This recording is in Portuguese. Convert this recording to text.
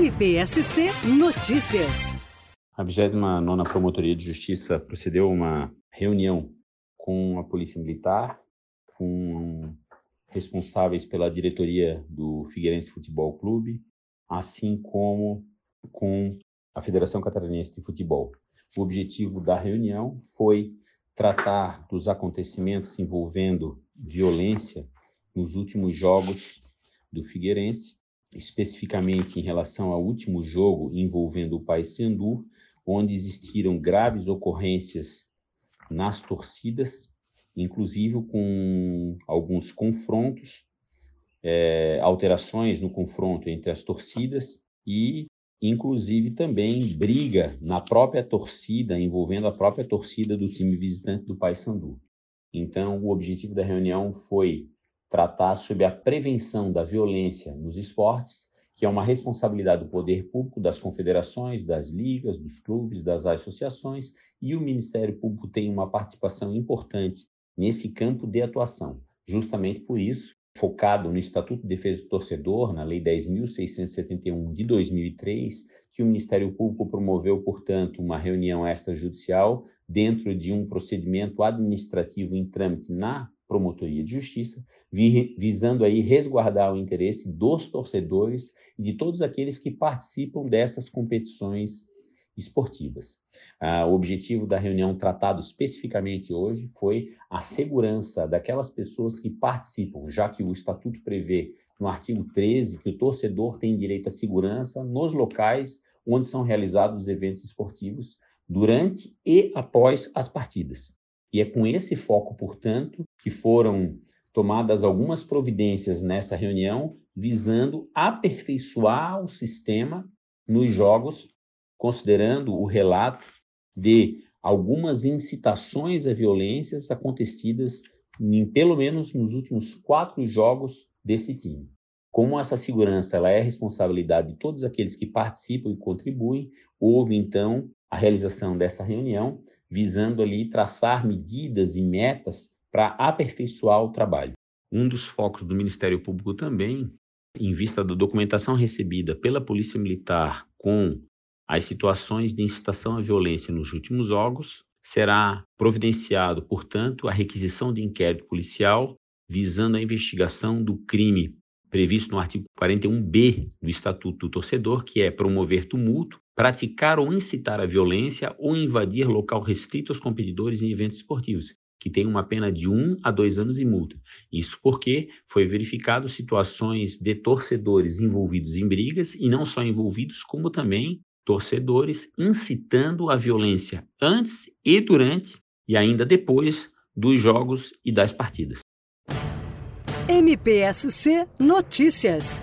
MPSC Notícias. A 29 Promotoria de Justiça procedeu uma reunião com a Polícia Militar, com responsáveis pela diretoria do Figueirense Futebol Clube, assim como com a Federação Catarinense de Futebol. O objetivo da reunião foi tratar dos acontecimentos envolvendo violência nos últimos jogos do Figueirense, especificamente em relação ao último jogo envolvendo o Paysandu, onde existiram graves ocorrências nas torcidas, inclusive com alguns confrontos, é, alterações no confronto entre as torcidas e, inclusive, também briga na própria torcida, envolvendo a própria torcida do time visitante do Paysandu. Então, o objetivo da reunião foi tratar sobre a prevenção da violência nos esportes, que é uma responsabilidade do poder público, das confederações, das ligas, dos clubes, das associações, e o Ministério Público tem uma participação importante nesse campo de atuação. Justamente por isso, focado no Estatuto de Defesa do Torcedor, na Lei 10.671 de 2003, que o Ministério Público promoveu, portanto, uma reunião extrajudicial dentro de um procedimento administrativo em trâmite na Promotoria de Justiça, visando aí resguardar o interesse dos torcedores e de todos aqueles que participam dessas competições esportivas. Ah, o objetivo da reunião tratado especificamente hoje foi a segurança daquelas pessoas que participam, já que o Estatuto prevê no artigo 13 que o torcedor tem direito à segurança nos locais onde são realizados os eventos esportivos durante e após as partidas. E é com esse foco, portanto, que foram tomadas algumas providências nessa reunião, visando aperfeiçoar o sistema nos jogos, considerando o relato de algumas incitações a violências acontecidas em pelo menos nos últimos quatro jogos desse time. Como essa segurança ela é responsabilidade de todos aqueles que participam e contribuem, houve então a realização dessa reunião visando ali traçar medidas e metas para aperfeiçoar o trabalho. Um dos focos do Ministério Público também, em vista da documentação recebida pela Polícia Militar com as situações de incitação à violência nos últimos jogos, será providenciado, portanto, a requisição de inquérito policial visando a investigação do crime previsto no artigo 41b do Estatuto do Torcedor, que é promover tumulto, praticar ou incitar a violência ou invadir local restrito aos competidores em eventos esportivos, que tem uma pena de um a dois anos e multa. Isso porque foi verificado situações de torcedores envolvidos em brigas e não só envolvidos, como também torcedores incitando a violência antes e durante e ainda depois dos jogos e das partidas. MPSC Notícias.